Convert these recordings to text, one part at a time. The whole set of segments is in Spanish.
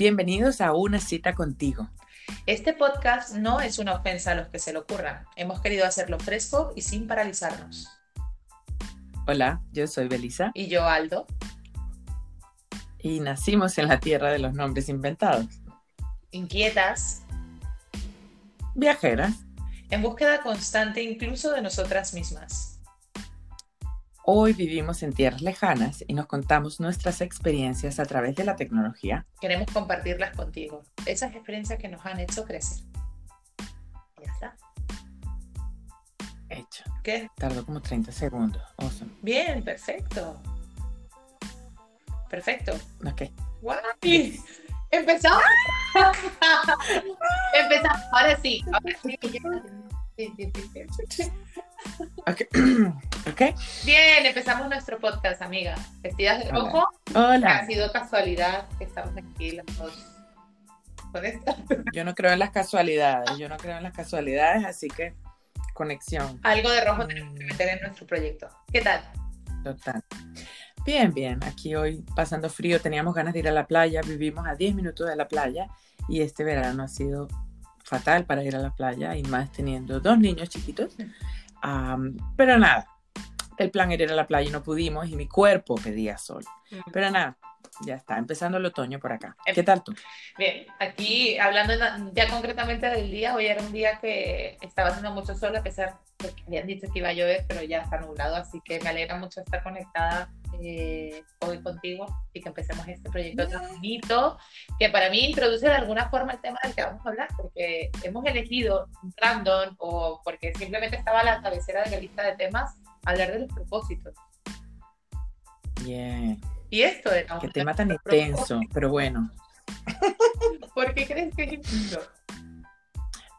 Bienvenidos a Una cita contigo. Este podcast no es una ofensa a los que se lo ocurran. Hemos querido hacerlo fresco y sin paralizarnos. Hola, yo soy Belisa. Y yo, Aldo. Y nacimos en la tierra de los nombres inventados. Inquietas. Viajeras. En búsqueda constante incluso de nosotras mismas. Hoy vivimos en tierras lejanas y nos contamos nuestras experiencias a través de la tecnología. Queremos compartirlas contigo, esas experiencias que nos han hecho crecer. Ya está. Hecho. ¿Qué? Tardó como 30 segundos. Awesome. Bien, perfecto. Perfecto. Ok. ¡Guay! ¡Empezamos! Empezamos. Ahora sí. Ahora sí. Okay. ok. Bien, empezamos nuestro podcast, amiga. Vestidas de rojo. Hola. Ha sido casualidad que estamos aquí las dos con esto. Yo no creo en las casualidades. Yo no creo en las casualidades, así que conexión. Algo de rojo tenemos que meter en nuestro proyecto. ¿Qué tal? Total. Bien, bien. Aquí hoy pasando frío, teníamos ganas de ir a la playa. Vivimos a 10 minutos de la playa y este verano ha sido fatal para ir a la playa y más teniendo dos niños chiquitos. Um, pero nada, el plan era ir a la playa y no pudimos y mi cuerpo pedía sol. Mm. Pero nada, ya está, empezando el otoño por acá. Em, ¿Qué tal tú? Bien, aquí hablando ya concretamente del día, hoy era un día que estaba haciendo mucho sol a pesar de que habían dicho que iba a llover, pero ya está nublado, así que me alegra mucho estar conectada eh, hoy contigo y que empecemos este proyecto tan bonito, que para mí introduce de alguna forma el tema del que vamos a hablar, porque hemos elegido random o porque simplemente estaba a la cabecera de la lista de temas hablar de los propósitos. Bien. Y esto era. Qué tema tan intenso, pero bueno. ¿Por qué crees que es intenso?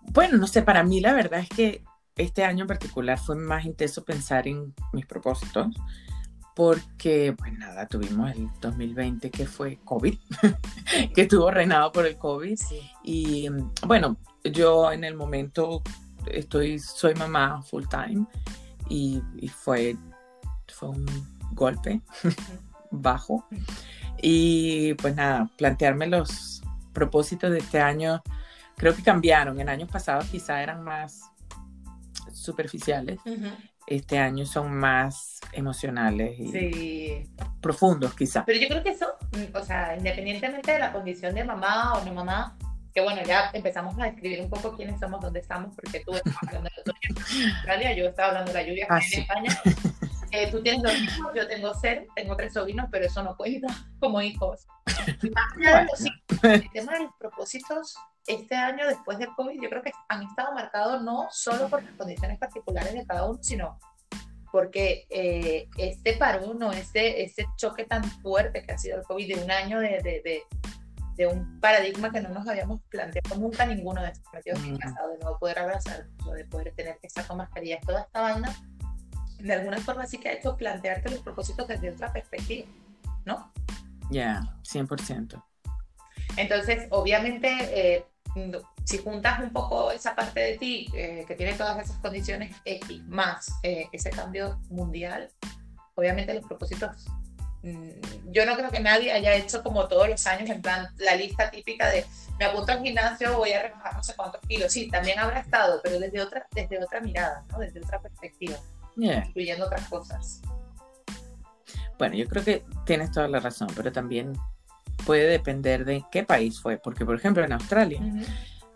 Bueno, no sé, para mí la verdad es que este año en particular fue más intenso pensar en mis propósitos, porque, pues nada, tuvimos el 2020 que fue COVID, que estuvo reinado por el COVID. Y bueno, yo en el momento estoy, soy mamá full time y, fue, fue un golpe bajo. Y pues nada, plantearme los propósitos de este año, creo que cambiaron. En años pasados quizá eran más superficiales. Este año son más emocionales y profundos quizá. Pero yo creo que eso, mm, o sea, independientemente de la condición de mamá o no mamá, que bueno, ya empezamos a describir un poco quiénes somos, dónde estamos, porque tú estás hablando de Australia, yo estaba hablando de la lluvia ah, en España. Eh, tú tienes dos hijos, yo tengo cero, tengo tres sobrinos, pero eso no cuenta como hijos. el tema de los propósitos este año después del COVID, yo creo que han estado marcados no solo por las condiciones particulares de cada uno, sino porque eh, este parón o este, este choque tan fuerte que ha sido el COVID de un año de, de, de, un paradigma que no nos habíamos planteado nunca ninguno de estos partidos mm. de no poder abrazar, de poder tener que estar con mascarillas, toda esta vaina, de alguna forma sí que ha hecho plantearte los propósitos desde otra perspectiva, ¿no? Ya, 100%. Entonces, obviamente, eh, si juntas un poco esa parte de ti eh, que tiene todas esas condiciones X más eh, ese cambio mundial, obviamente los propósitos, mm, yo no creo que nadie haya hecho como todos los años, en plan la lista típica de me apunto al gimnasio, voy a rebajar no sé cuántos kilos. Sí, también habrá estado, pero desde otra, desde otra mirada, ¿no? desde otra perspectiva, incluyendo otras cosas. Bueno, yo creo que tienes toda la razón, pero también puede depender de qué país fue, porque por ejemplo en Australia,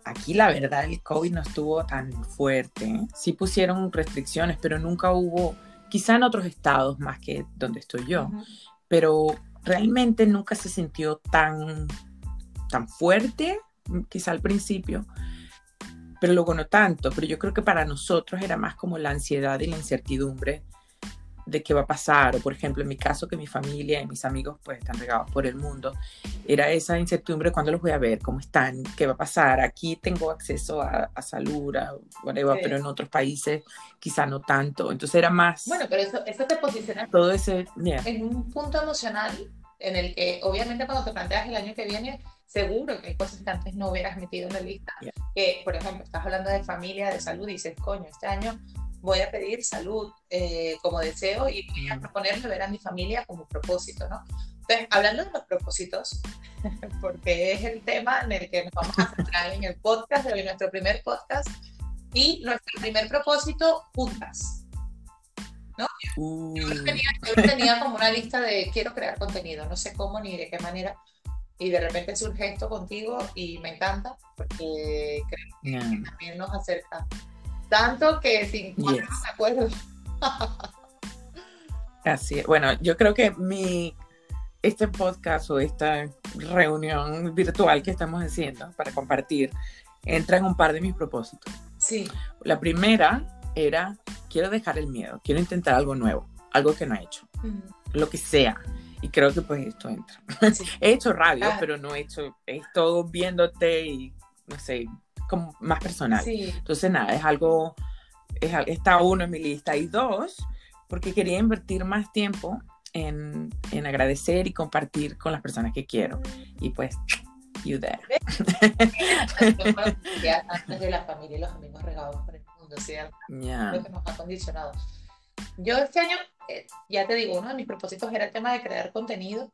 aquí la verdad el COVID no estuvo tan fuerte, sí pusieron restricciones, pero nunca hubo, quizá en otros estados más que donde estoy yo, pero realmente nunca se sintió tan, tan fuerte, quizá al principio, pero luego no tanto, pero yo creo que para nosotros era más como la ansiedad y la incertidumbre de qué va a pasar, o por ejemplo, en mi caso, que mi familia y mis amigos pues están regados por el mundo, era esa incertidumbre cuando los voy a ver, cómo están, qué va a pasar. Aquí tengo acceso a, salud, a whatever, pero en otros países quizá no tanto. Entonces era más... Bueno, pero eso, eso te posiciona todo ese, en un punto emocional en el que obviamente cuando te planteas el año que viene, seguro que hay cosas que antes no hubieras metido en la lista. Que, por ejemplo, estás hablando de familia, de salud, y dices, coño, este año voy a pedir salud eh, como deseo y voy a proponerme ver a mi familia como propósito, ¿no? Entonces, hablando de los propósitos, porque es el tema en el que nos vamos a centrar en el podcast de nuestro primer podcast, y nuestro primer propósito, juntas. ¿no? Yo, tenía, yo, tenía, como una lista de quiero crear contenido, no sé cómo ni de qué manera, y de repente surge esto contigo y me encanta porque creo que también nos acerca. Tanto que sin yes. me acuerdo. Así es. Bueno, yo creo que mi este podcast o esta reunión virtual que estamos haciendo para compartir entra en un par de mis propósitos. Sí. La primera era, quiero dejar el miedo, quiero intentar algo nuevo, algo que no he hecho, lo que sea. Y creo que pues esto entra. he hecho radio, ah. pero no he hecho, he estado viéndote y, no sé, como más personal. Sí. Entonces, nada, es algo, es, está uno en mi lista. Y dos, porque quería invertir más tiempo en, en, agradecer y compartir con las personas que quiero. Y pues, you there. Antes de la familia y los amigos regados por el mundo, o sea, lo que nos ha condicionado. Yo este año, eh, ya te digo, uno de mis propósitos era el tema de crear contenido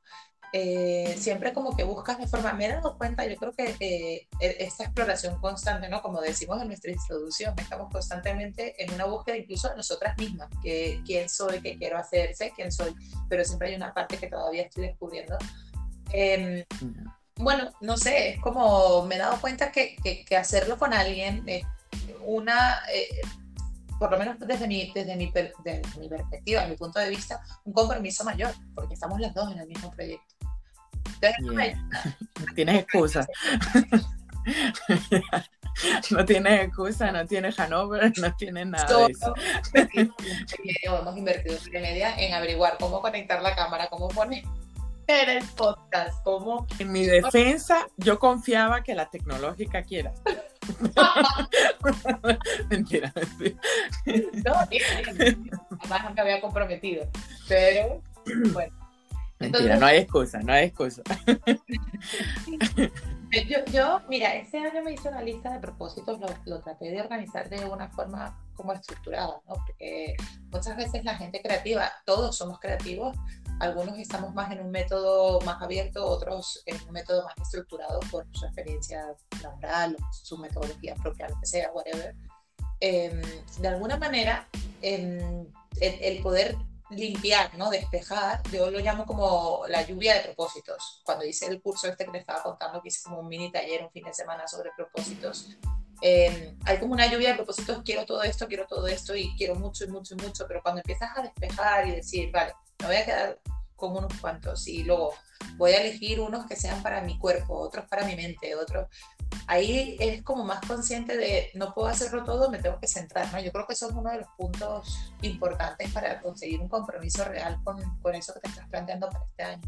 eh, siempre como que buscas de forma, me he dado cuenta, yo creo que eh, e, esta exploración constante, ¿no? Como decimos en nuestra introducción, estamos constantemente en una búsqueda incluso de nosotras mismas, que quién soy, qué quiero hacer, sé quién soy, pero siempre hay una parte que todavía estoy descubriendo. Em, bueno, no sé, es como me he dado cuenta que, que, hacerlo con alguien es una... Por lo menos desde mi, desde, mi, desde mi perspectiva, desde mi punto de vista, un compromiso mayor, porque estamos las dos en el mismo proyecto. No tienes excusa. no tienes excusa, no tienes Hanover, no tienes nada de eso. Hemos invertido media en averiguar cómo conectar la cámara, cómo poner el podcast, cómo... En mi defensa, yo confiaba que la tecnológica quiera. mentira, mentira. No, además no me había comprometido, pero bueno. Mentira, no hay excusa, no hay excusa. Yo, mira, ese año me hice una lista de propósitos, lo, lo, traté de organizar de una forma como estructurada, ¿no? Porque muchas veces la gente creativa, todos somos creativos, algunos estamos más en un método más abierto, otros en un método más estructurado por su experiencia laboral, su metodología propia, lo que sea, whatever. Eh, de alguna manera, eh, el, el poder limpiar, ¿no? Despejar, yo lo llamo como la lluvia de propósitos. Cuando hice el curso este que le estaba contando, que hice como un mini taller un fin de semana sobre propósitos, eh, hay como una lluvia de propósitos, quiero todo esto, quiero todo esto y quiero mucho y mucho y mucho, pero cuando empiezas a despejar y decir, vale, me voy a quedar con unos cuantos y luego voy a elegir unos que sean para mi cuerpo, otros para mi mente, otros ahí es como más consciente de no puedo hacerlo todo, me tengo que centrar, ¿no? Yo creo que eso es uno de los puntos importantes para conseguir un compromiso real con, con eso que te estás planteando para este año.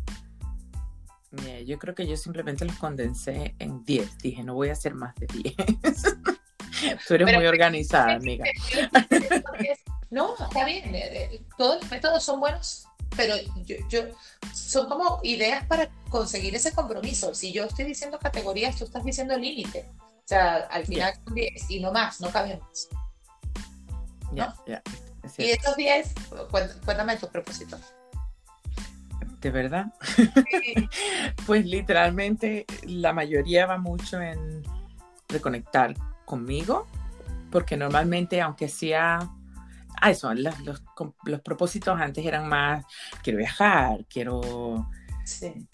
yo creo que yo simplemente los condensé en 10. Dije, no voy a hacer más de 10. Tú eres muy organizada, amiga. No, está bien. Eh, eh, todos los métodos son buenos pero yo, yo, son como ideas para conseguir ese compromiso. Si yo estoy diciendo categorías, tú estás diciendo límite. O sea, al final son 10 y no más, no caben más. ¿no? y estos 10, cuéntame tus propósitos. ¿De verdad? pues literalmente la mayoría va mucho en reconectar conmigo, porque normalmente, aunque sea Ah, eso, los, los, los, propósitos antes eran más, quiero viajar, quiero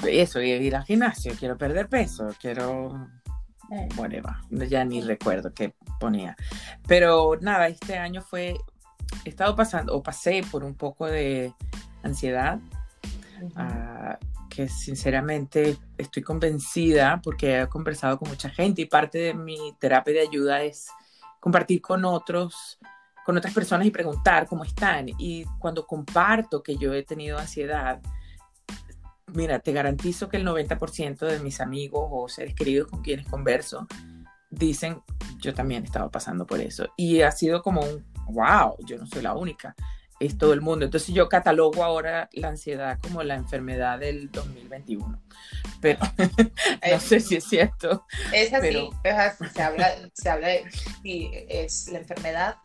eso, ir al gimnasio, quiero perder peso, quiero, bueno, ya ni recuerdo qué ponía. Pero nada, este año fue, he estado pasando, o pasé por un poco de ansiedad, uh, que sinceramente estoy convencida porque he conversado con mucha gente y parte de mi terapia de ayuda es compartir con otros con otras personas y preguntar cómo están. Y cuando comparto que yo he tenido ansiedad, mira, te garantizo que el 90% de mis amigos o seres queridos con quienes converso dicen, yo también he estado pasando por eso. Y ha sido como un, wow, yo no soy la única, es todo el mundo. Entonces yo catalogo ahora la ansiedad como la enfermedad del 2021. Pero no sé si es cierto. Es así, se habla, se habla de, es la enfermedad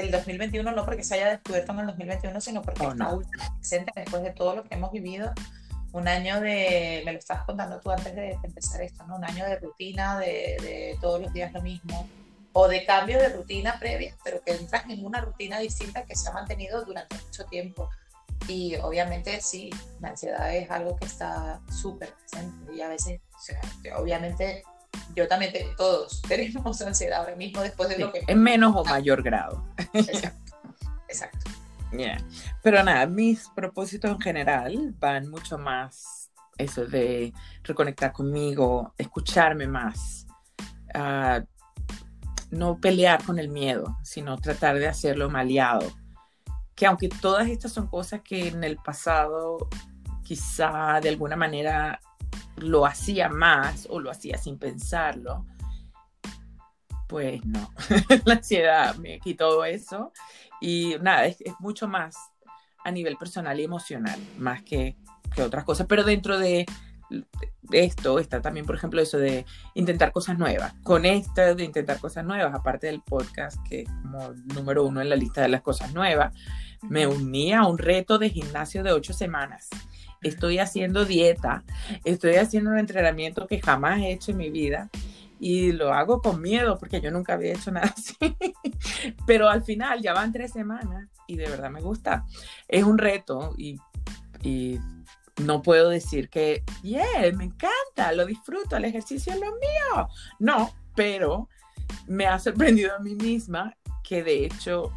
del 2021, no porque se haya descubierto en el 2021, sino porque oh, está presente después de todo lo que hemos vivido. un año de, me lo estabas contando tú antes de empezar esto, ¿no? Un año de rutina, de, de todos los días lo mismo, o de cambio de rutina previa, pero que entras en una rutina distinta que se ha mantenido durante mucho tiempo. Y obviamente sí, la ansiedad es algo que está súper presente y a veces, o sea, obviamente yo también, tengo, todos tenemos ansiedad ahora mismo después de lo que... En menos o mayor grado. Exacto. Exacto. Pero nada, mis propósitos en general van mucho más eso de reconectar conmigo, escucharme más, uh, no pelear con el miedo, sino tratar de hacerlo maleado. Que aunque todas estas son cosas que en el pasado quizá de alguna manera lo hacía más o lo hacía sin pensarlo, pues no, la ansiedad me quitó eso y nada, es, mucho más a nivel personal y emocional, más que, que otras cosas, pero dentro de esto está también, por ejemplo, eso de intentar cosas nuevas. Con esto de intentar cosas nuevas, aparte del podcast, que es como número uno en la lista de las cosas nuevas, me uní a un reto de gimnasio de ocho semanas. Estoy haciendo dieta, estoy haciendo un entrenamiento que jamás he hecho en mi vida y lo hago con miedo porque yo nunca había hecho nada así. Pero al final ya van tres semanas y de verdad me gusta. Es un reto y, y no puedo decir que, yeah, me encanta, lo disfruto, el ejercicio es lo mío. No, pero me ha sorprendido a mí misma que de hecho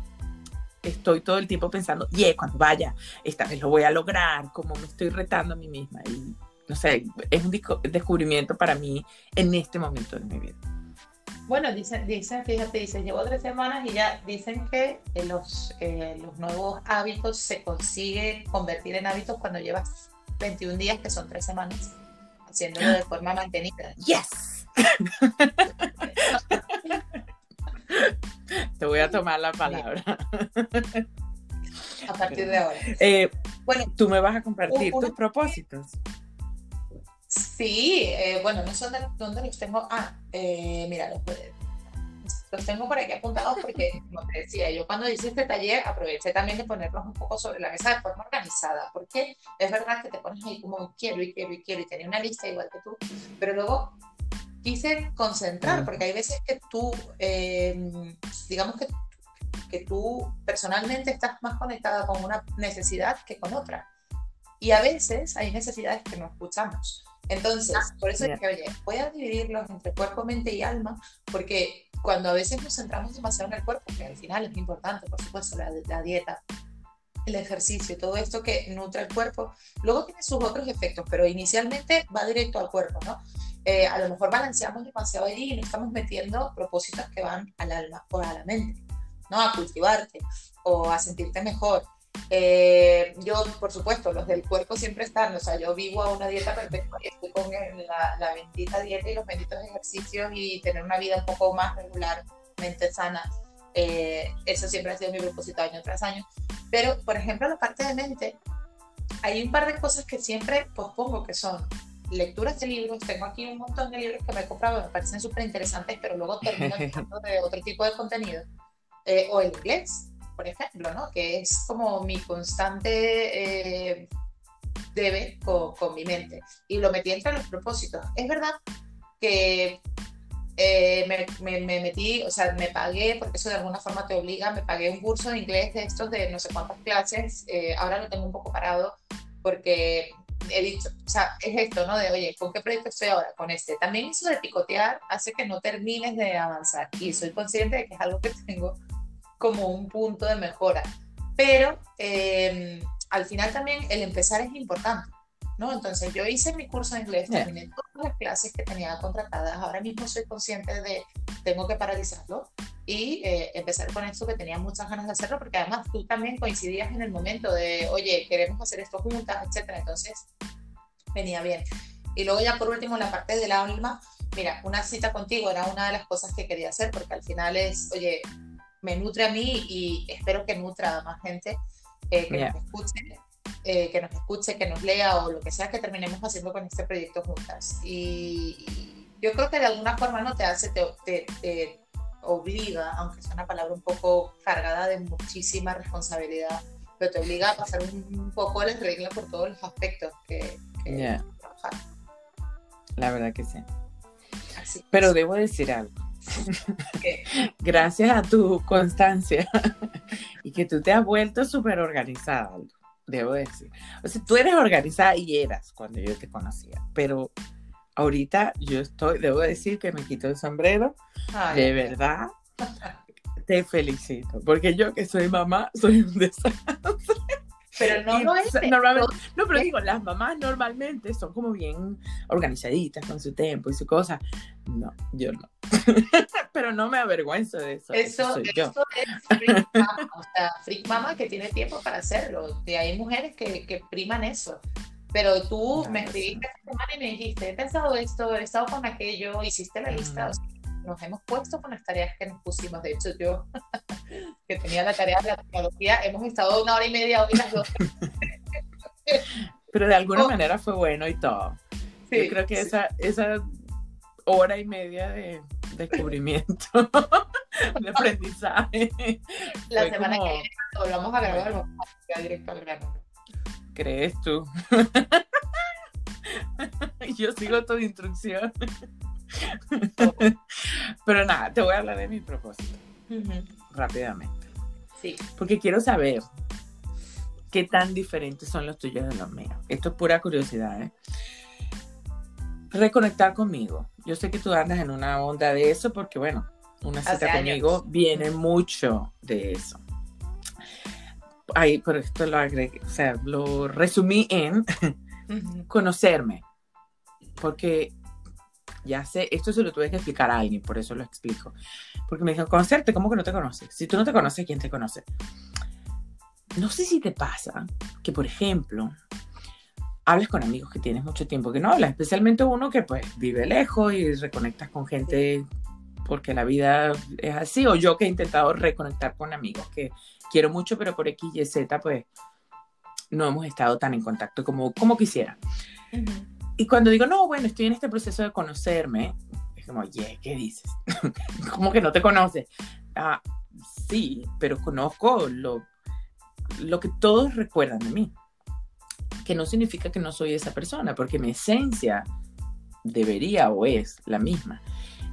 estoy todo el tiempo pensando, yeah, cuando vaya, esta vez lo voy a lograr, como me estoy retando a mí misma. Y no sé, es un descubrimiento para mí en este momento de mi vida. Bueno, dicen, dicen, fíjate, dice, llevo tres semanas y ya dicen que eh, los, eh, los nuevos hábitos se consigue convertir en hábitos cuando llevas 21 días, que son tres semanas, haciéndolo de forma mantenida. ¡Yes! Te voy a tomar la palabra. A partir de ahora. Eh, bueno, tú me vas a compartir tus propósitos. Sí, eh, bueno, no sé dónde, los tengo. Ah, eh, mira, los, los tengo por aquí apuntados porque, como te decía, yo cuando hice este taller aproveché también de ponerlos un poco sobre la mesa de forma organizada, porque es verdad que te pones ahí como quiero y quiero y quiero y tenía una lista igual que tú, pero luego quise concentrar, porque hay veces que tú, eh, digamos que, que tú personalmente estás más conectada con una necesidad que con otra. Y a veces hay necesidades que no escuchamos. Entonces, ah, por eso es que, oye, voy a dividirlos entre cuerpo, mente y alma, porque cuando a veces nos centramos demasiado en el cuerpo, que al final es importante, por supuesto, la, dieta, el ejercicio, todo esto que nutre el cuerpo, luego tiene sus otros efectos, pero inicialmente va directo al cuerpo, ¿no? Eh, a lo mejor balanceamos demasiado allí y no estamos metiendo propósitos que van al alma o a la mente, ¿no? A cultivarte o a sentirte mejor. Eh, yo, por supuesto, los del cuerpo siempre están, o sea, yo vivo a una dieta perfecta y estoy con la, bendita dieta y los benditos ejercicios y tener una vida un poco más regularmente sana. Eh, eso siempre ha sido mi propósito año tras año. Pero, por ejemplo, la parte de mente, hay un par de cosas que siempre pospongo, que son lecturas de libros. Tengo aquí un montón de libros que me he comprado, me parecen súper interesantes, pero luego termino hablando de otro tipo de contenido. Eh, o el inglés por ejemplo, ¿no? Que es como mi constante eh, debe con, mi mente. Y lo metí entre los propósitos. Es verdad que eh, me, metí, o sea, me pagué, porque eso de alguna forma te obliga, me pagué un curso de inglés de estos de no sé cuántas clases, eh, ahora lo tengo un poco parado porque he dicho, o sea, es esto, ¿no? De, oye, ¿con qué proyecto estoy ahora? Con este. También eso de picotear hace que no termines de avanzar y soy consciente de que es algo que tengo como un punto de mejora. Pero em, al final también el empezar es importante, ¿no? Entonces yo hice mi curso de inglés, terminé todas las clases que tenía contratadas, ahora mismo soy consciente de tengo que paralizarlo y eh, empezar con esto que tenía muchas ganas de hacerlo, porque además tú también coincidías en el momento de, oye, queremos hacer esto juntas, etcétera, entonces venía bien. Y luego ya por último la parte del alma, mira, una cita contigo era una de las cosas que quería hacer, porque al final es, oye, me nutre a mí y espero que nutra a más gente eh, que nos escuche. Eh, que nos escuche, que nos lea o lo que sea que terminemos haciendo con este proyecto juntas. Y, yo creo que de alguna forma no te hace, te, te, obliga, aunque es una palabra un poco cargada de muchísima responsabilidad, pero te obliga a pasar un, poco las reglas por todos los aspectos que, que trabajar. La verdad que sí. Pero debo decir algo. Gracias a tu constancia y que tú te has vuelto súper organizada, debo decir. O sea, tú eres organizada y eras cuando yo te conocía, pero ahorita yo estoy, debo decir que me quito el sombrero. de verdad, te felicito, porque yo que soy mamá, soy un desastre. Pero no lo es. no, pero digo, las mamás normalmente son como bien organizaditas con su tiempo y su cosa. No, yo no. pero no me avergüenzo de eso. Eso, eso, yo. es freak mama, o sea, freak mama que tiene tiempo para hacerlo. Y hay mujeres que, que priman eso. Pero tú me escribiste esta semana y me dijiste, he pensado esto, he estado con aquello, hiciste la lista. O sea, nos hemos puesto con las tareas que nos pusimos. De hecho, yo, que tenía la tarea de la tecnología, hemos estado una hora y media hoy las dos. Pero de alguna oh. manera fue bueno y todo. yo creo que esa, esa hora y media de descubrimiento, de aprendizaje. La semana que viene, cuando volvamos a grabar, vamos a directo al grano. ¿Crees tú? Yo sigo tu instrucción. Pero nada, te voy a hablar de mi propósito rápidamente. Sí. Porque quiero saber qué tan diferentes son los tuyos de los míos. Esto es pura curiosidad. ¿eh? Reconectar conmigo. Yo sé que tú andas en una onda de eso porque, bueno, una cita conmigo viene mucho de eso. Ahí, pero esto lo agregué, o sea, lo resumí en conocerme. Porque ya sé, esto se lo tuve que explicar a alguien, por eso lo explico. Porque me dijo, conocerte, ¿cómo que no te conoces? Si tú no te conoces, ¿quién te conoce? No sé si te pasa que, por ejemplo, hablas con amigos que tienes mucho tiempo que no hablas, especialmente uno que pues vive lejos y reconectas con gente porque la vida es así, o yo que he intentado reconectar con amigos que quiero mucho, pero por X y Z pues no hemos estado tan en contacto como, como quisiera. Y cuando digo, no, bueno, estoy en este proceso de conocerme, es como, oye, ¿qué dices? ¿Cómo que no te conoces? Ah, sí, pero conozco lo, lo que todos recuerdan de mí. Que no significa que no soy esa persona, porque mi esencia debería o es la misma.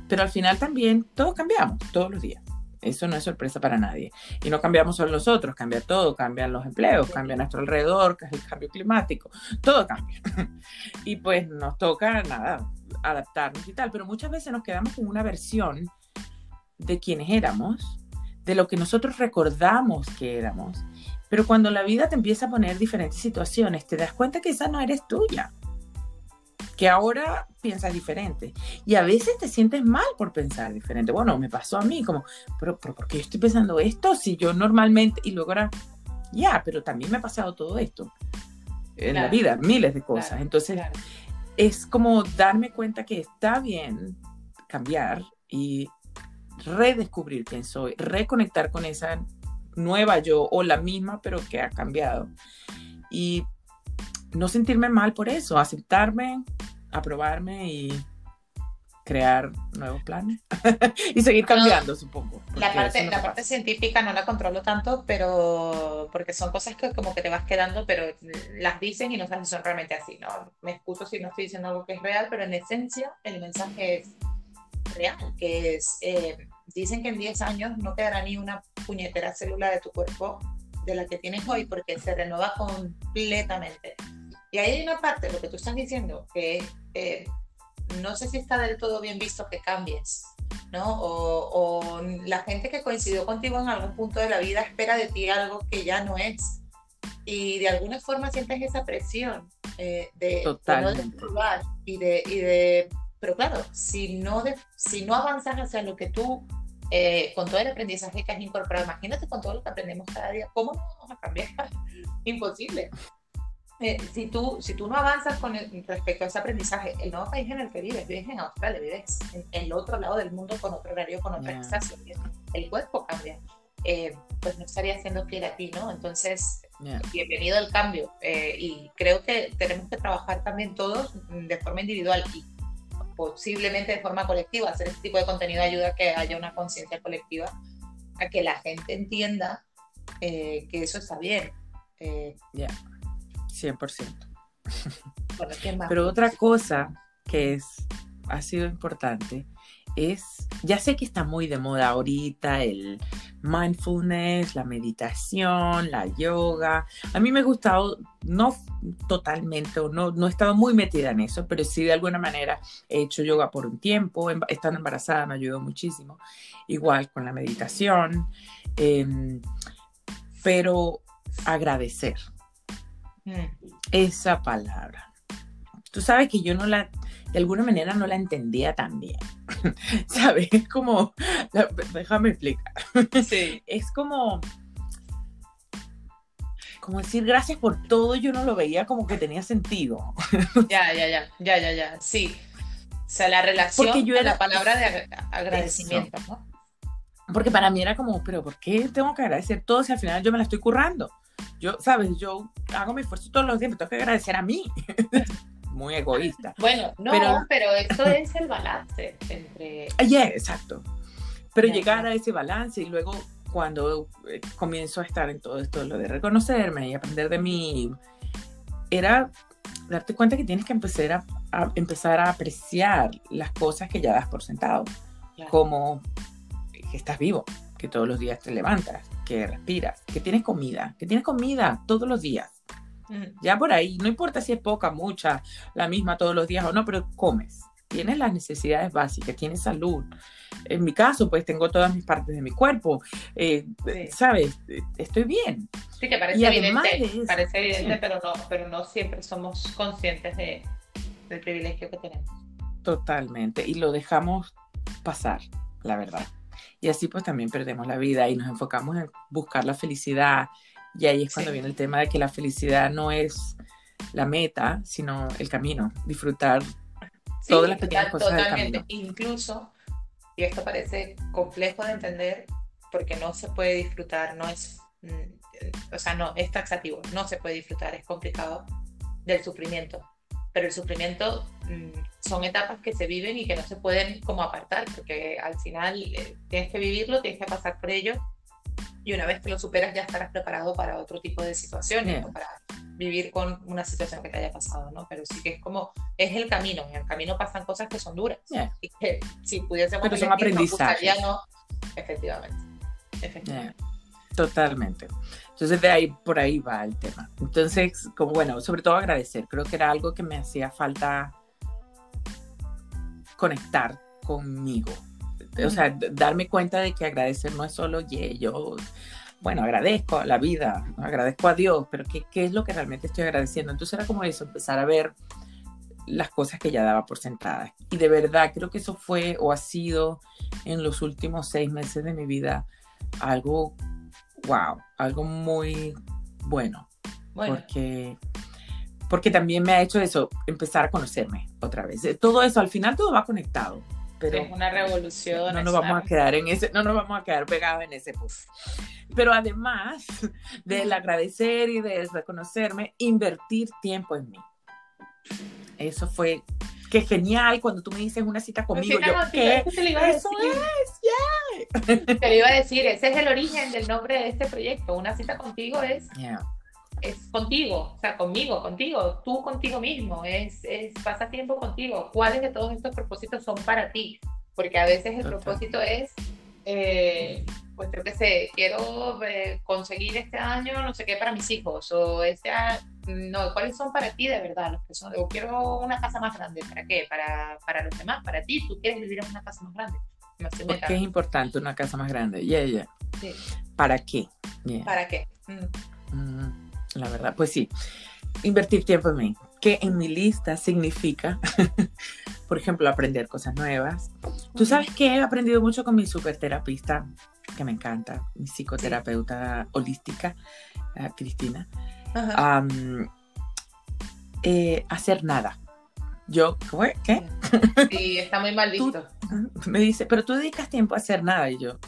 Pero al final también todos cambiamos, todos los días. Eso no es sorpresa para nadie. Y no cambiamos solo nosotros, cambia todo, cambian los empleos, cambia nuestro alrededor, el cambio climático, todo cambia. y pues nos toca, nada, adaptarnos y tal, pero muchas veces nos quedamos con una versión de quienes éramos, de lo que nosotros recordamos que éramos. Pero cuando la vida te empieza a poner diferentes situaciones, te das cuenta que esa no eres tuya que ahora piensas diferente. Y a veces te sientes mal por pensar diferente. Bueno, me pasó a mí, como, pero, pero ¿por qué yo estoy pensando esto si yo normalmente, y luego era, ya, pero también me ha pasado todo esto en la vida, miles de cosas. Entonces, es como darme cuenta que está bien cambiar y redescubrir quién soy, reconectar con esa nueva yo o la misma, pero que ha cambiado. Y no sentirme mal por eso, aceptarme, aprobarme y crear nuevos planes y seguir cambiando, supongo. La parte, la parte científica no la controlo tanto, pero porque son cosas que como que te vas quedando, pero las dicen y no sabes si son realmente así, ¿no? Me excuso si no estoy diciendo algo que es real, pero en esencia el mensaje es real, que es, eh, dicen que en 10 años no quedará ni una puñetera célula de tu cuerpo de la que tienes hoy porque se renueva completamente. Y ahí hay una parte, lo que tú estás diciendo, que eh, no sé si está del todo bien visto que cambies, ¿no? O, la gente que coincidió contigo en algún punto de la vida espera de ti algo que ya no es. Y de alguna forma sientes esa presión eh, de, Totalmente. y de, y de, pero claro, si no, de, si no avanzas hacia lo que tú, eh, con todo el aprendizaje que has incorporado, imagínate con todo lo que aprendemos cada día, ¿cómo no vamos a cambiar? Imposible. Eh, si, tú, si tú no avanzas con respecto a ese aprendizaje, el nuevo país en el que vives, vives en Australia, vives en, el otro lado del mundo con otro horario, con otra estación, el cuerpo cambia, eh, pues no estaría siendo fiel a ti, ¿no? Entonces, bienvenido al cambio. Eh, y creo que tenemos que trabajar también todos de forma individual y posiblemente de forma colectiva. Hacer este tipo de contenido ayuda a que haya una conciencia colectiva, a que la gente entienda que eso está bien. 100%. Pero otra cosa que es, ha sido importante es, ya sé que está muy de moda ahorita el mindfulness, la meditación, la yoga. A mí me ha gustado, no totalmente, no, no he estado muy metida en eso, pero sí de alguna manera he hecho yoga por un tiempo, em, estando embarazada me ayudó muchísimo, igual con la meditación, em, pero agradecer. Esa palabra. Tú sabes que yo no la, de alguna manera no la entendía tan bien. ¿Sabes? Es como, déjame explicar. Sí. Es como, como decir gracias por todo, yo no lo veía como que tenía sentido. Ya, ya, ya, ya, ya, ya, sí. O sea, la relación Porque yo era, la palabra de agradecimiento, ¿no? Porque para mí era como, pero ¿por qué tengo que agradecer todo si al final yo me la estoy currando? Yo, ¿sabes? Yo hago mi esfuerzo todos los días, me tengo que agradecer a mí. muy egoísta. Bueno, no, pero, pero esto es el balance entre... Ah, yeah, exacto. Pero llegar a ese balance y luego cuando eh, comienzo a estar en todo esto, lo de reconocerme y aprender de mí, era darte cuenta que tienes que empezar a, empezar a apreciar las cosas que ya das por sentado, como que estás vivo, que todos los días te levantas, que respiras, que tienes comida, que tienes comida todos los días ya por ahí, no importa si es poca, mucha, la misma todos los días o no, pero comes. Tienes las necesidades básicas, tienes salud. En mi caso, pues tengo todas mis partes de mi cuerpo. Eh, ¿Sabes? Estoy bien. Sí, que parece evidente, parece evidente pero, no, pero no siempre somos conscientes de, del privilegio que tenemos. Totalmente. Y lo dejamos pasar, la verdad. Y así pues también perdemos la vida y nos enfocamos en buscar la felicidad y ahí es cuando viene el tema de que la felicidad no es la meta, sino el camino, disfrutar todas las pequeñas cosas totalmente. Incluso, y esto parece complejo de entender, porque no se puede disfrutar, no es, mm, o sea, no, es taxativo, no se puede disfrutar, es complicado del sufrimiento. Pero el sufrimiento mm, son etapas que se viven y que no se pueden como apartar, porque al final eh, tienes que vivirlo, tienes que pasar por ello y una vez que lo superas ya estarás preparado para otro tipo de situaciones o para vivir con una situación que te haya pasado, ¿no? Pero sí que es como, es el camino, en el camino pasan cosas que son duras y que si pudiésemos Pero son aprendizajes. no, efectivamente, efectivamente. Totalmente. Entonces de ahí, por ahí va el tema. Entonces, como bueno, sobre todo agradecer, creo que era algo que me hacía falta conectar conmigo, o sea, darme cuenta de que agradecer no es solo, yeah, yo, bueno, agradezco a la vida, agradezco a Dios, pero ¿qué, ¿qué es lo que realmente estoy agradeciendo? Entonces era como eso, empezar a ver las cosas que ya daba por sentadas. Y de verdad creo que eso fue o ha sido en los últimos seis meses de mi vida algo, wow, algo muy bueno. bueno. Porque, porque también me ha hecho eso, empezar a conocerme otra vez. Todo eso, al final todo va conectado pero es una revolución. No nos vamos a quedar en ese, no nos vamos a quedar pegados en ese punto. Pero además del agradecer y de reconocerme, invertir tiempo en mí. Eso fue qué genial cuando tú me dices una cita conmigo. yo, ¿qué? Eso, es, yeah. Te lo iba a decir, ese es el origen del nombre de este proyecto. Una cita contigo es es contigo, o sea, conmigo, contigo, tú contigo mismo, es, es pasa tiempo contigo. ¿Cuáles de todos estos propósitos son para ti? Porque a veces el propósito es, eh, pues creo que sé, quiero eh, conseguir este año no sé qué para mis hijos, o este no, ¿cuáles son para ti de verdad? Los que son, o quiero una casa más grande, ¿para qué? Para, para los demás, para ti, tú quieres vivir en una casa más grande. ¿Por qué es importante una casa más grande? Yeah, yeah. Sí. ¿Para qué? ¿Para qué? Mm. Mm la verdad. Pues sí, invertir tiempo en mí, que en mi lista significa, por ejemplo, aprender cosas nuevas. Tú sabes que he aprendido mucho con mi superterapista, que me encanta, mi psicoterapeuta holística, eh, Cristina. Eh, hacer nada. Yo, ¿qué? Sí, está muy mal visto. me dice, pero tú dedicas tiempo a hacer nada. Y yo,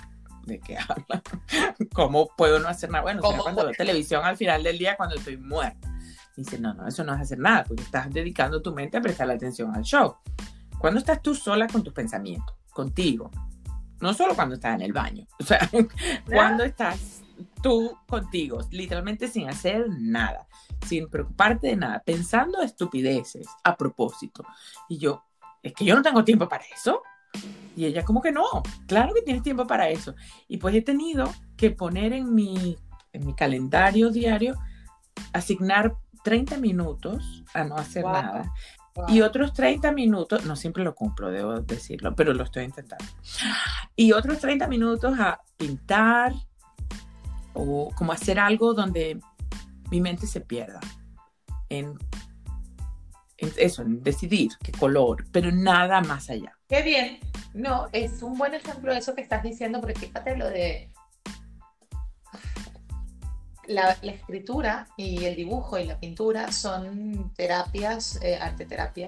¿de qué habla? ¿Cómo puedo no hacer nada? Bueno, cuando veo televisión al final del día cuando estoy muerta. Dice, no, no, eso no es hacer nada, porque estás dedicando tu mente a prestar atención al show. Cuando estás tú sola con tus pensamientos, contigo, no solo cuando estás en el baño, o sea, cuando estás tú contigo, literalmente sin hacer nada, sin preocuparte de nada, pensando estupideces a propósito. Y yo, es que yo no tengo tiempo para eso. Y ella como que no, claro que tienes tiempo para eso. Y pues he tenido que poner en mi, en mi calendario diario, asignar 30 minutos a no hacer nada. Y otros 30 minutos, no siempre lo cumplo, debo decirlo, pero lo estoy intentando. Y otros 30 minutos a pintar o como hacer algo donde mi mente se pierda en, en eso, en decidir qué color, pero nada más allá. Qué bien. No, es un buen ejemplo de eso que estás diciendo, porque fíjate lo de la, escritura y el dibujo y la pintura son terapias, eh, arte terapia,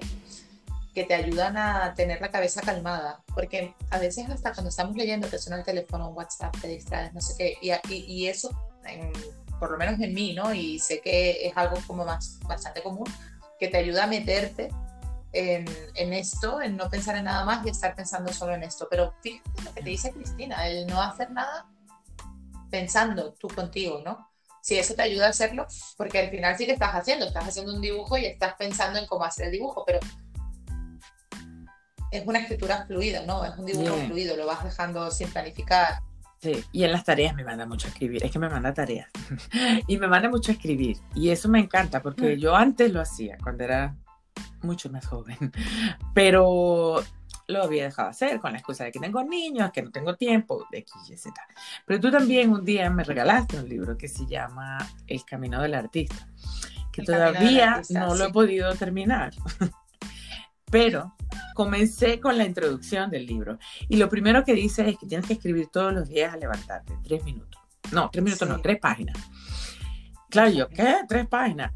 que te ayudan a tener la cabeza calmada, porque a veces hasta cuando estamos leyendo te suena el teléfono, WhatsApp, te distraes, no sé qué, y, y, eso, por lo menos en mí, ¿no? Y sé que es algo como más bastante común, que te ayuda a meterte en, en, esto, en no pensar en nada más y estar pensando solo en esto. Pero fíjate lo que te dice Cristina, el no hacer nada pensando tú contigo, ¿no? Si eso te ayuda a hacerlo, porque al final sí que estás haciendo, estás haciendo un dibujo y estás pensando en cómo hacer el dibujo, pero es una escritura fluida, ¿no? Es un dibujo fluido, lo vas dejando sin planificar. Sí, y en las tareas me manda mucho a escribir, es que me manda tareas y me manda mucho a escribir y eso me encanta porque mm. yo antes lo hacía cuando era mucho más joven, pero lo había dejado hacer con la excusa de que tengo niños, que no tengo tiempo, de X, y Z. Pero tú también un día me regalaste un libro que se llama El Camino del Artista, que todavía no lo he podido terminar. Pero comencé con la introducción del libro y lo primero que dice es que tienes que escribir todos los días a levantarte, tres minutos. No, tres minutos no, tres páginas. Claro, yo, ¿qué? Tres páginas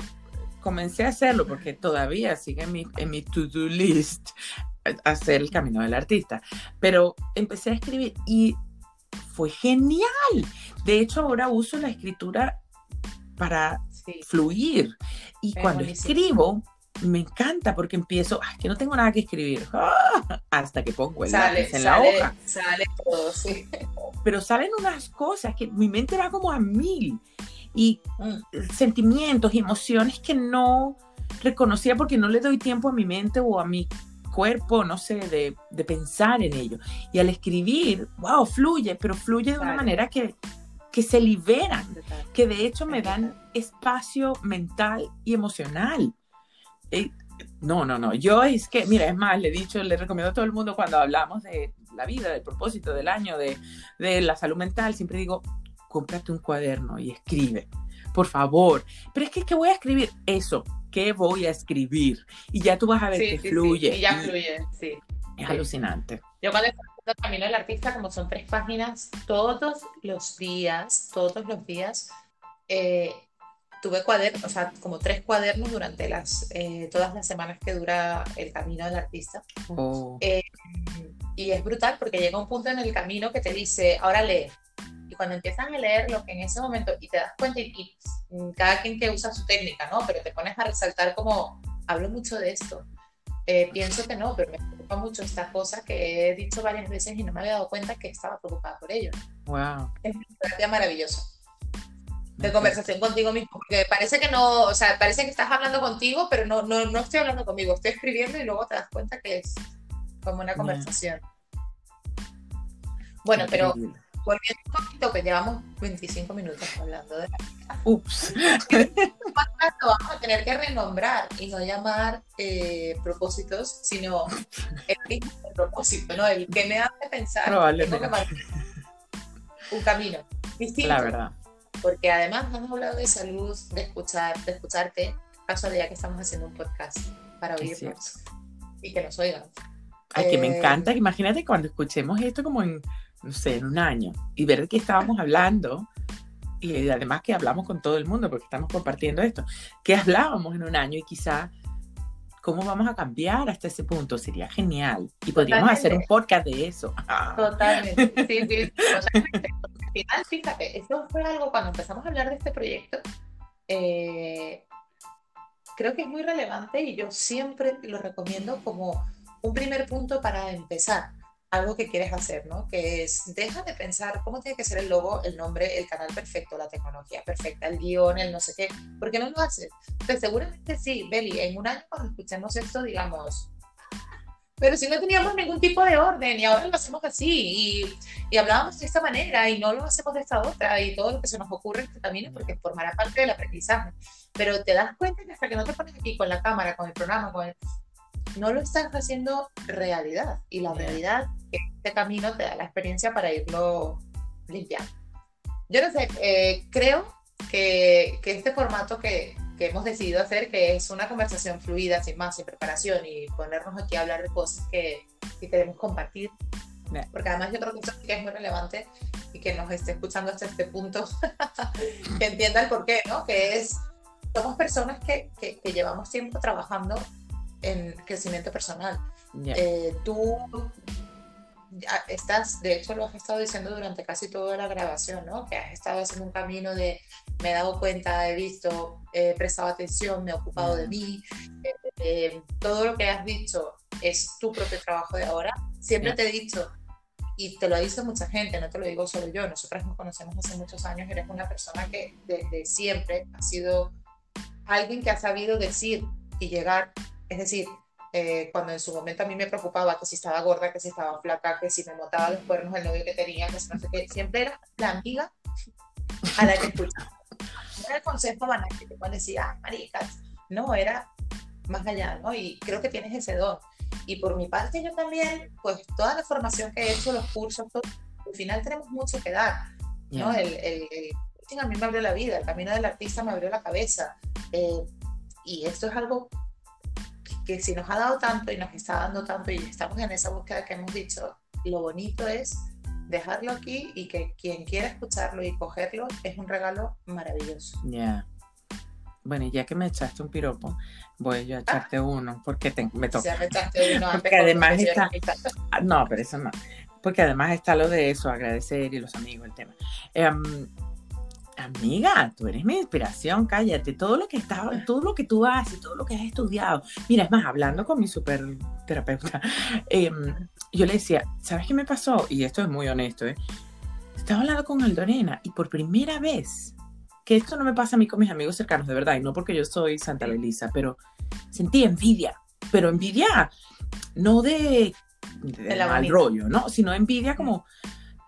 comencé a hacerlo porque todavía sigue en mi, en mi to-do list hacer el camino del artista. Pero empecé a escribir y fue genial. De hecho, ahora uso la escritura para fluir. Y cuando escribo, me encanta porque empiezo, ay, que no tengo nada que escribir, hasta que pongo el lápiz en la hoja. Sale todo, sí. Pero salen unas cosas que mi mente va como a mil. Y mm. sentimientos y emociones que no reconocía porque no le doy tiempo a mi mente o a mi cuerpo, no sé, de, de, pensar en ello. Y al escribir, wow, fluye, pero fluye de una manera que, que se liberan, que de hecho me dan espacio mental y emocional. Eh, no, no, no. Yo es que, mira, es más, le he dicho, le recomiendo a todo el mundo cuando hablamos de la vida, del propósito del año, de, de la salud mental, siempre digo, cómprate un cuaderno y escribe, por favor. Pero es que, ¿qué voy a escribir? Eso, qué voy a escribir. Y ya tú vas a ver que fluye. Y ya fluye, sí. Es alucinante. Yo cuando haciendo Camino del Artista, como son tres páginas, todos los días, todos los días, eh, tuve cuadernos, o sea, como tres cuadernos durante las, eh, todas las semanas que dura el Camino del Artista. Oh. Eh, y es brutal porque llega un punto en el camino que te dice, ahora lee, y cuando empiezan a leer lo que en ese momento, y te das cuenta, y, cada quien que usa su técnica, ¿no? Pero te pones a resaltar como, hablo mucho de esto, eh, pienso que no, pero me preocupa mucho esta cosa que he dicho varias veces y no me había dado cuenta que estaba preocupada por ello. Wow. Es una terapia maravillosa de conversación contigo mismo, porque parece que no, o sea, parece que estás hablando contigo, pero no, no, no estoy hablando conmigo, estoy escribiendo y luego te das cuenta que es como una conversación. Bueno, pero volviendo un poquito, que llevamos 25 minutos hablando de la Ups. vamos a tener que renombrar y no llamar eh, propósitos, sino el mismo propósito, ¿no? El que me hace pensar tengo que un camino distinto. La verdad. Porque además hemos hablado de salud, de escuchar, de escucharte, casualidad que estamos haciendo un podcast para oírnos y que nos oigan. Ay, que me eh, encanta. Imagínate cuando escuchemos esto como en no sé, en un año y ver de qué estábamos hablando y además que hablamos con todo el mundo porque estamos compartiendo esto, que hablábamos en un año y quizá cómo vamos a cambiar hasta ese punto, sería genial y podríamos hacer un podcast de eso. Totalmente, sí, sí, totalmente. Al final, fíjate, eso fue algo cuando empezamos a hablar de este proyecto, eh, creo que es muy relevante y yo siempre lo recomiendo como un primer punto para empezar algo que quieres hacer, ¿no? Que es, deja de pensar cómo tiene que ser el logo, el nombre, el canal perfecto, la tecnología perfecta, el guion, el no sé qué. ¿Por qué no lo haces? Pues seguramente sí, Beli, en un año cuando escuchemos esto, digamos, pero si no teníamos ningún tipo de orden y ahora lo hacemos así y, y, hablábamos de esta manera y no lo hacemos de esta otra y todo lo que se nos ocurre en este camino porque formará parte del aprendizaje. Pero te das cuenta que hasta que no te pones aquí con la cámara, con el programa, con el, no lo estás haciendo realidad y la realidad este camino te da la experiencia para irlo limpiando. Yo no sé, eh, creo que, que, este formato que, que, hemos decidido hacer, que es una conversación fluida, sin más, sin preparación y ponernos aquí a hablar de cosas que, que queremos compartir, porque además yo creo que eso que es muy relevante y que nos esté escuchando hasta este punto, que entienda el porqué, ¿no? Que es, somos personas que, que, que llevamos tiempo trabajando en crecimiento personal. Eh, tú estás, de hecho lo has estado diciendo durante casi toda la grabación, ¿no? Que has estado haciendo un camino de me he dado cuenta, he visto, he prestado atención, me he ocupado de mí. Eh, eh, todo lo que has dicho es tu propio trabajo de ahora. Siempre te he dicho, y te lo ha dicho mucha gente, no te lo digo solo yo, nosotras nos conocemos hace muchos años, eres una persona que desde siempre ha sido alguien que ha sabido decir y llegar es decir, eh, cuando en su momento a mí me preocupaba que si estaba gorda, que si estaba flaca, que si me notaba los cuernos del novio que tenía, que si no sé qué, siempre era la amiga a la que escuchaba. No era el consejo banal que te decir, ah, maricas. No, era más allá, ¿no? Y creo que tienes ese don. Y por mi parte yo también, pues toda la formación que he hecho, los cursos, todo, al final tenemos mucho que dar, ¿no? El, el, el, a mí me abrió la vida, el camino del artista me abrió la cabeza. Eh, y esto es algo que si nos ha dado tanto y nos está dando tanto y estamos en esa búsqueda que hemos dicho, lo bonito es dejarlo aquí y que quien quiera escucharlo y cogerlo es un regalo maravilloso. Ya. Bueno, y ya que me echaste un piropo, voy yo a echarte uno, porque me toca. Ya me echaste uno, porque además está... Ah, no, pero eso no. Porque además está lo de eso, agradecer y los amigos, el tema. Um, amiga, tú eres mi inspiración, cállate, todo lo que está, todo lo que tú haces, todo lo que has estudiado. Mira, es más, hablando con mi super terapeuta, em, yo le decía, ¿sabes qué me pasó? Y esto es muy honesto, ¿eh? Estaba hablando con Aldorena y por primera vez, que esto no me pasa a mí con mis amigos cercanos, de verdad, y no porque yo soy Santa Belisa, pero sentí envidia, pero envidia no de, de, mal rollo, ¿no? Sino envidia como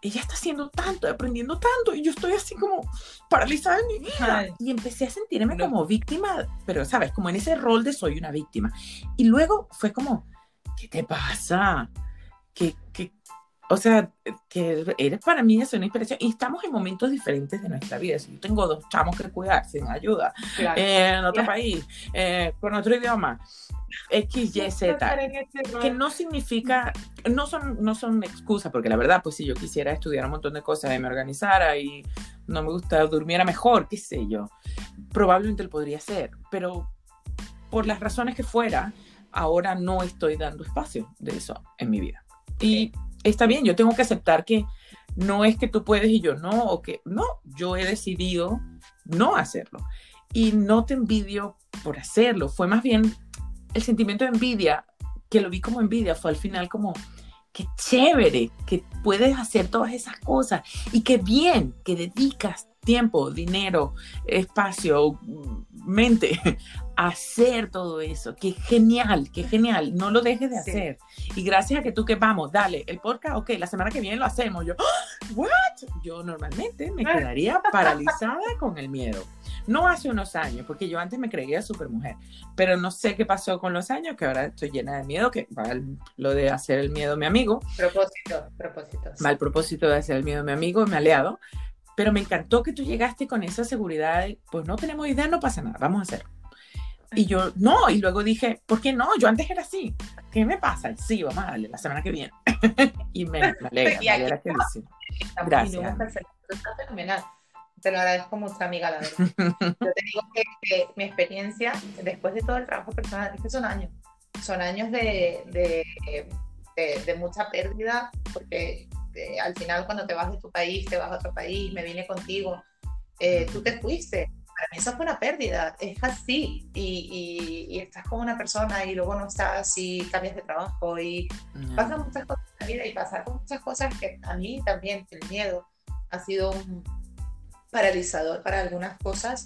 ella está haciendo tanto, aprendiendo tanto, y yo estoy así como paralizada en mi vida. Y empecé a sentirme como víctima, pero sabes, como en ese rol de soy una víctima. Y luego fue como, ¿qué te pasa? ¿Qué, qué, o sea, que eres para mí es una inspiración. Y estamos en momentos diferentes de nuestra vida. Si yo tengo dos chamos que cuidar sin ayuda, eh, en otro país, eh, con otro idioma, X, Y, Z, que no significa, no son, no son excusas, porque la verdad, pues si yo quisiera estudiar un montón de cosas y me organizara y no me gusta, durmiera mejor, qué sé yo, probablemente lo podría hacer, pero por las razones que fuera, ahora no estoy dando espacio de eso en mi vida. Y está bien, yo tengo que aceptar que no es que tú puedes y yo no, o que no, yo he decidido no hacerlo. Y no te envidio por hacerlo, fue más bien el sentimiento de envidia, que lo vi como envidia, fue al final como, qué chévere que puedes hacer todas esas cosas y qué bien que dedicas tiempo, dinero, espacio, mente a hacer todo eso. Qué genial, qué genial. No lo dejes de hacer. Y gracias a que tú que vamos, dale, el podcast, ok, la semana que viene lo hacemos. Yo, ¿what? Yo normalmente me quedaría paralizada con el miedo. No hace unos años, porque yo antes me creía súper mujer, pero no sé qué pasó con los años, que ahora estoy llena de miedo, que va lo de hacer el miedo mi amigo. Propósito, propósito. Mal propósito de hacer el miedo mi amigo, mi aliado. Pero me encantó que tú llegaste con esa seguridad de, pues no tenemos idea, no pasa nada, vamos a hacerlo. Y yo, no, y luego dije, ¿por qué no? Yo antes era así. ¿Qué me pasa? Sí, vamos a darle la semana que viene. y me, me alegra, me alegra que lo Gracias. Te lo agradezco mucho, amiga, la verdad. Yo te digo que, mi experiencia, después de todo el trabajo personal, es que son años, son años de, de, de, mucha pérdida, porque eh, al final cuando te vas de tu país, te vas a otro país, me vine contigo, eh, tú te fuiste. Para mí eso fue una pérdida, es así, y, y, estás con una persona y luego no estás y cambias de trabajo y pasan muchas cosas en la vida y pasar con muchas cosas que a mí también el miedo ha sido un paralizador para algunas cosas.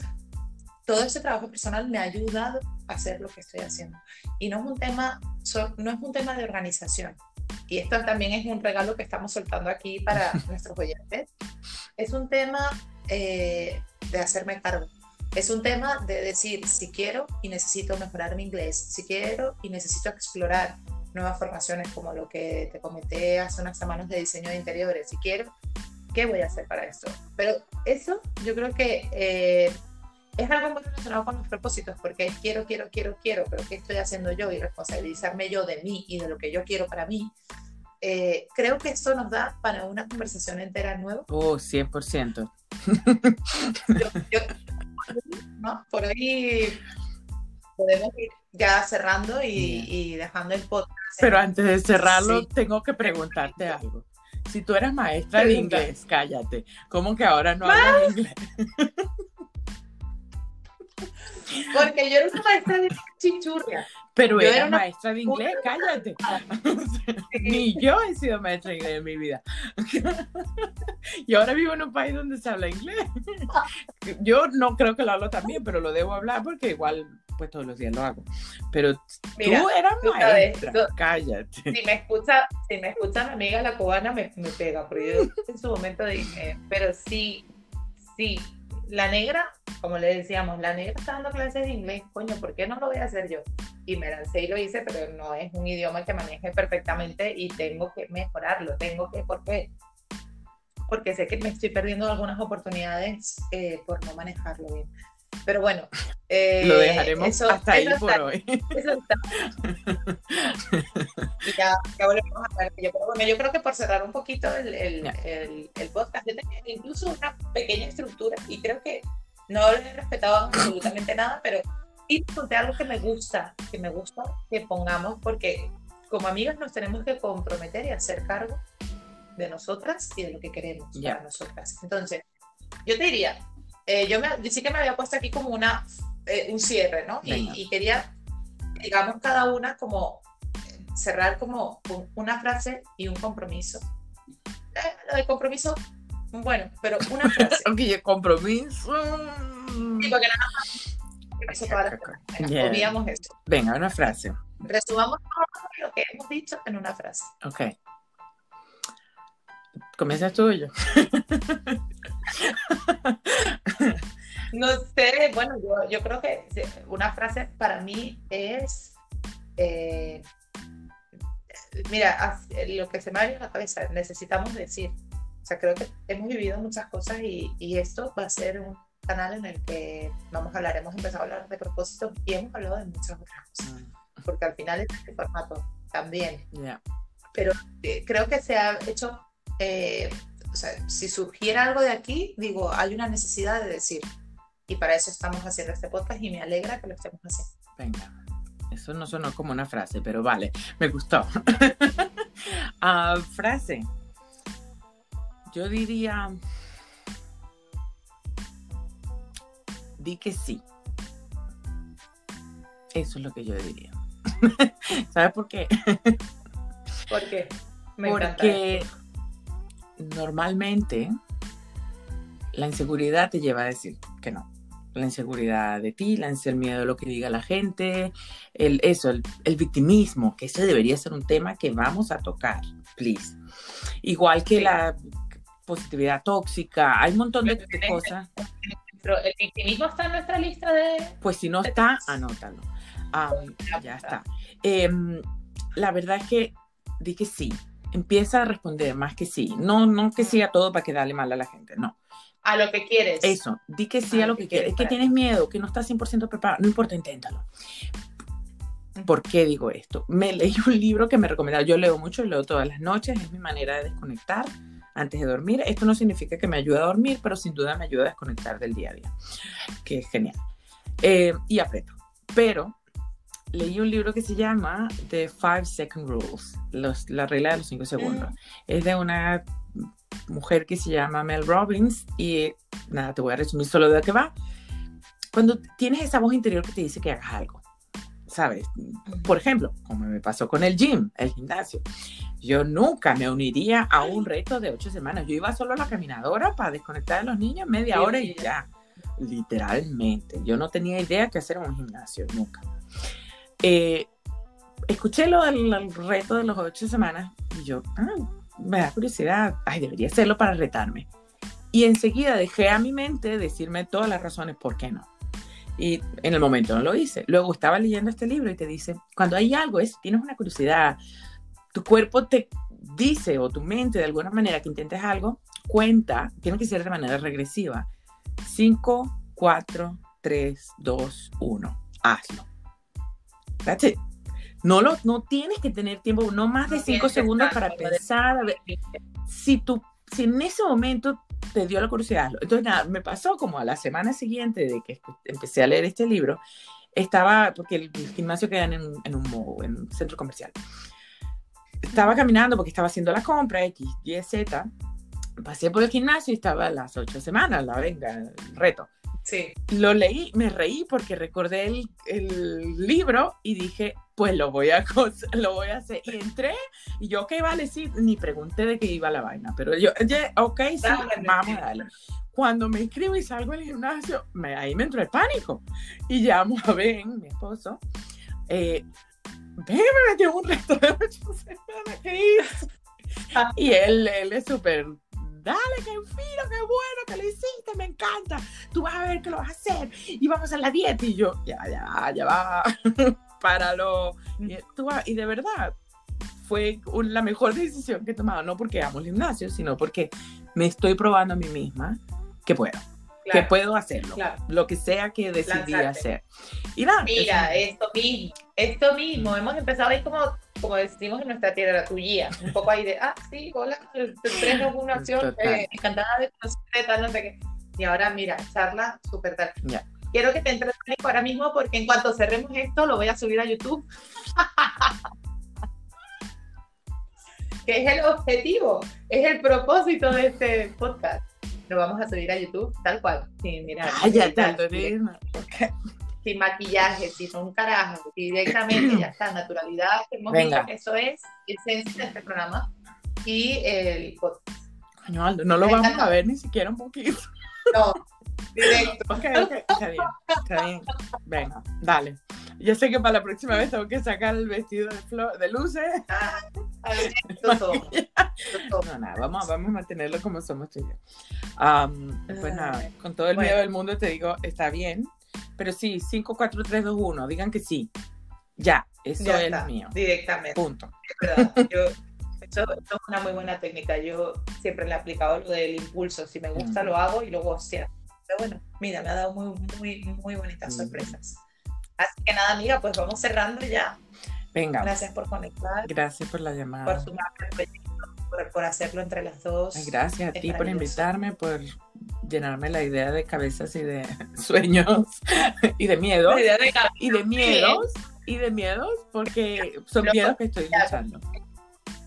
Todo ese trabajo personal me ha ayudado a hacer lo que estoy haciendo. Y no es un tema, no es un tema de organización. Y esto también es un regalo que estamos soltando aquí para nuestros oyentes. Es un tema eh, de hacerme cargo. Es un tema de decir, si quiero y necesito mejorar mi inglés, si quiero y necesito explorar nuevas formaciones como lo que te comenté hace unas semanas de diseño de interiores, si quiero, ¿qué voy a hacer para esto? Pero eso yo creo que eh, es algo muy relacionado con los propósitos, porque quiero, quiero, quiero, quiero, pero ¿qué estoy haciendo yo? Y responsabilizarme yo de mí y de lo que yo quiero para mí. Eh, creo que esto nos da para una conversación entera nueva. Oh, 100%. ¿no? Por ahí podemos ir ya cerrando y, dejando el podcast. Pero antes de cerrarlo, tengo que preguntarte algo. Si tú eras maestra de inglés, cállate. ¿Cómo que ahora no hablas inglés? Porque yo era una maestra de chichurria. Pero era, maestra de inglés, cállate. Ni yo he sido maestra de inglés en mi vida. y ahora vivo en un país donde se habla inglés. yo no creo que lo hablo también, pero lo debo hablar porque igual pues todos los días lo hago. Pero tú eras maestra, cállate. Si me escucha, si me escucha mi amiga la cubana me, me pega, porque yo en su momento dije, pero sí, sí, la negra, como le decíamos, la negra está dando clases de inglés, coño, ¿por qué no lo voy a hacer yo? Y me lancé y lo hice, pero no es un idioma que maneje perfectamente y tengo que mejorarlo, tengo que, ¿por qué? Porque sé que me estoy perdiendo algunas oportunidades eh, por no manejarlo bien. Pero bueno, eh, lo dejaremos hasta ahí por hoy. y ya, ya, volvemos a hablar. Yo, bueno, yo creo que por cerrar un poquito el, el, el, podcast, yo tenía incluso una pequeña estructura y creo que no le he respetado absolutamente nada, pero sí conté algo que me gusta, que me gusta que pongamos, porque como amigas nos tenemos que comprometer y hacer cargo de nosotras y de lo que queremos para nosotras. Entonces, yo te diría, eh, yo, me, sí que me había puesto aquí como una, eh, un cierre, ¿no? Y, quería, digamos, cada una como cerrar como una frase y un compromiso. Eh, lo de compromiso, bueno, pero una frase. Aunque compromiso. Sí, porque nada más. Eso Obviamos eso. Venga, una frase. Resumamos todo lo que hemos dicho en una frase. Ok. Comienza tú yo. no sé, bueno, yo, creo que una frase para mí es, eh, mira, lo que se me ha venido a la cabeza, necesitamos decir, o sea, creo que hemos vivido muchas cosas y, esto va a ser un canal en el que vamos a hablar, hemos empezado a hablar de propósito y hemos hablado de muchas otras cosas, mm. porque al final es este formato también. Pero eh, creo que se ha hecho eh, o sea, si surgiera algo de aquí, digo, hay una necesidad de decir. Y para eso estamos haciendo este podcast y me alegra que lo estemos haciendo. Venga, eso no sonó como una frase, pero vale, me gustó. Ah, frase. Yo diría, di que sí. Eso es lo que yo diría. ¿Sabes por qué? ¿Por qué? Me Porque normalmente la inseguridad te lleva a decir que no. La inseguridad de ti, la, el miedo a lo que diga la gente, el, eso, el, victimismo, que ese debería ser un tema que vamos a tocar, please. Igual que la positividad tóxica, hay un montón de, cosas. Pero el victimismo está en nuestra lista de... Pues si no está, anótalo. ya está. Em, la verdad es que di que sí, empieza a responder más que sí. No, no que sí a todo para quedarle mal a la gente, no. A lo que quieres. Eso, di que sí a, lo que, quieres. Es que tienes miedo, que no estás 100% preparado, no importa, inténtalo. ¿Por qué digo esto? Me leí un libro que me recomendaron, yo leo mucho, leo todas las noches, es mi manera de desconectar antes de dormir. Esto no significa que me ayude a dormir, pero sin duda me ayuda a desconectar del día a día, que es genial. Eh, y aprieto. Pero leí un libro que se llama The Five Second Rules, la regla de los cinco segundos. Mm. Es de una mujer que se llama Mel Robbins y nada, te voy a resumir solo de qué va. cuando tienes esa voz interior que te dice que hagas algo, ¿sabes? Por ejemplo, como me pasó con el gym, el gimnasio. Yo nunca me uniría a un reto de ocho semanas. Yo iba solo a la caminadora para desconectar a los niños media hora y ya. Literalmente. Yo no tenía idea que hacer un gimnasio, nunca. Eh, escuché lo del reto de los ocho semanas y yo, ah, me da curiosidad, ay, debería hacerlo para retarme. Y enseguida dejé a mi mente decirme todas las razones por qué no. Y en el momento no lo hice. Luego estaba leyendo este libro y te dice, cuando hay algo, es, tienes una curiosidad, tu cuerpo te dice o tu mente de alguna manera que intentes algo, cuenta, tiene que ser de manera regresiva. 5, 4, 3, 2, 1. Hazlo. That's it. No, lo, no tienes que tener tiempo, no más de 5 segundos para pensar. Si, tú, si en ese momento te dio la curiosidad. Entonces, nada, me pasó como a la semana siguiente de que empecé a leer este libro, estaba, porque el, gimnasio queda en, en, un en un centro comercial. Estaba caminando porque estaba haciendo la compra, X, Y, Z. Pasé por el gimnasio y estaba a las ocho semanas, la venga, el reto. Sí. Lo leí, me reí porque recordé el, el libro y dije, pues lo voy a lo voy a hacer. Y entré y yo, ok, vale, sí, ni pregunté de qué iba la vaina, pero yo, ok, sí, vamos a darle. Cuando me inscribo y salgo del gimnasio, me, ahí me entró el pánico. Y llamo a Ben, mi esposo, eh, Ben me metió un resto de ocho semanas, ¿qué hizo? y él, él es súper dale, qué fino, qué bueno que lo hiciste, me encanta. Tú vas a ver que lo vas a hacer y vamos a la dieta. Y yo, ya, ya, ya va, páralo. Y, tú y de verdad, fue la mejor decisión que he tomado, no porque amo el gimnasio, sino porque me estoy probando a mí misma que puedo. que puedo hacerlo, lo que sea que decidí hacer. Y nada, Mira, esto mismo, esto mismo, hemos empezado ahí como como decimos en nuestra tierra, tu guía, un poco ahí de, ah, sí, hola, tres una acción, eh, encantada de conocerte, tal, no sé qué. Y ahora, mira, charla súper tal. Quiero que te entres ahora mismo porque en cuanto cerremos esto, lo voy a subir a YouTube. que es el objetivo, es el propósito de este podcast. Lo vamos a subir a YouTube tal cual, ya, ya, sin maquillaje, sin un carajo, directamente ya está, naturalidad, hemos dicho que eso es esencia de este programa y el podcast. Coño, Aldo, no lo vamos a ver ni siquiera un poquito. No, directo. Ok, ok, está bien, está bien. Venga, dale. Yo sé que para la próxima vez tengo que sacar el vestido de, flor, de luces. Ah, todo. no, nada, vamos, vamos a mantenerlo como somos tú y yo. pues nada, con todo el miedo del mundo te digo, está bien, pero sí, 5, 4, 3, 2, 1, digan que sí. Ya, eso es lo mío. Directamente. Punto. Es verdad. Yo, eso, es una muy buena técnica. Yo siempre le he aplicado lo del impulso. Si me gusta, lo hago y luego cierro. Pero bueno, mira, me ha dado muy, muy, muy bonitas sorpresas. Así que nada, amiga, pues vamos cerrando ya. Venga. Gracias por conectar. Gracias por la llamada. Por sumarte por, por hacerlo entre las dos. gracias a ti por invitarme, por llenarme la idea de cabezas y de sueños y de miedos. y de miedos. Y de miedos, porque son miedos que estoy luchando.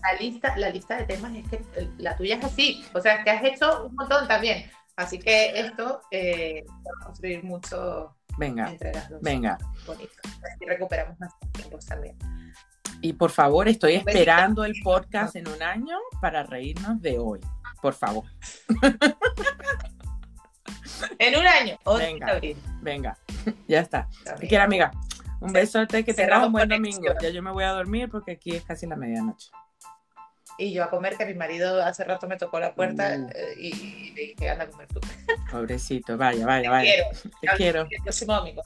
La lista, la lista de temas es que la tuya es así. O sea, que has hecho un montón también. Así que esto eh, va a construir mucho venga, entre las dos. Venga. Bonito. Así recuperamos más tiempo también. Y por favor, estoy esperando el podcast en un año para reírnos de hoy. Por favor. En un año. Venga, venga, ya está. Te quiero, amiga. Un besote, que tengas un buen domingo. Ya yo me voy a dormir porque aquí es casi la medianoche. Y yo a comer, que mi marido hace rato me tocó la puerta uh. eh, y, le dije, anda a comer tú. Pobrecito, vaya, vaya, vaya. Te quiero. Te quiero. El próximo domingo.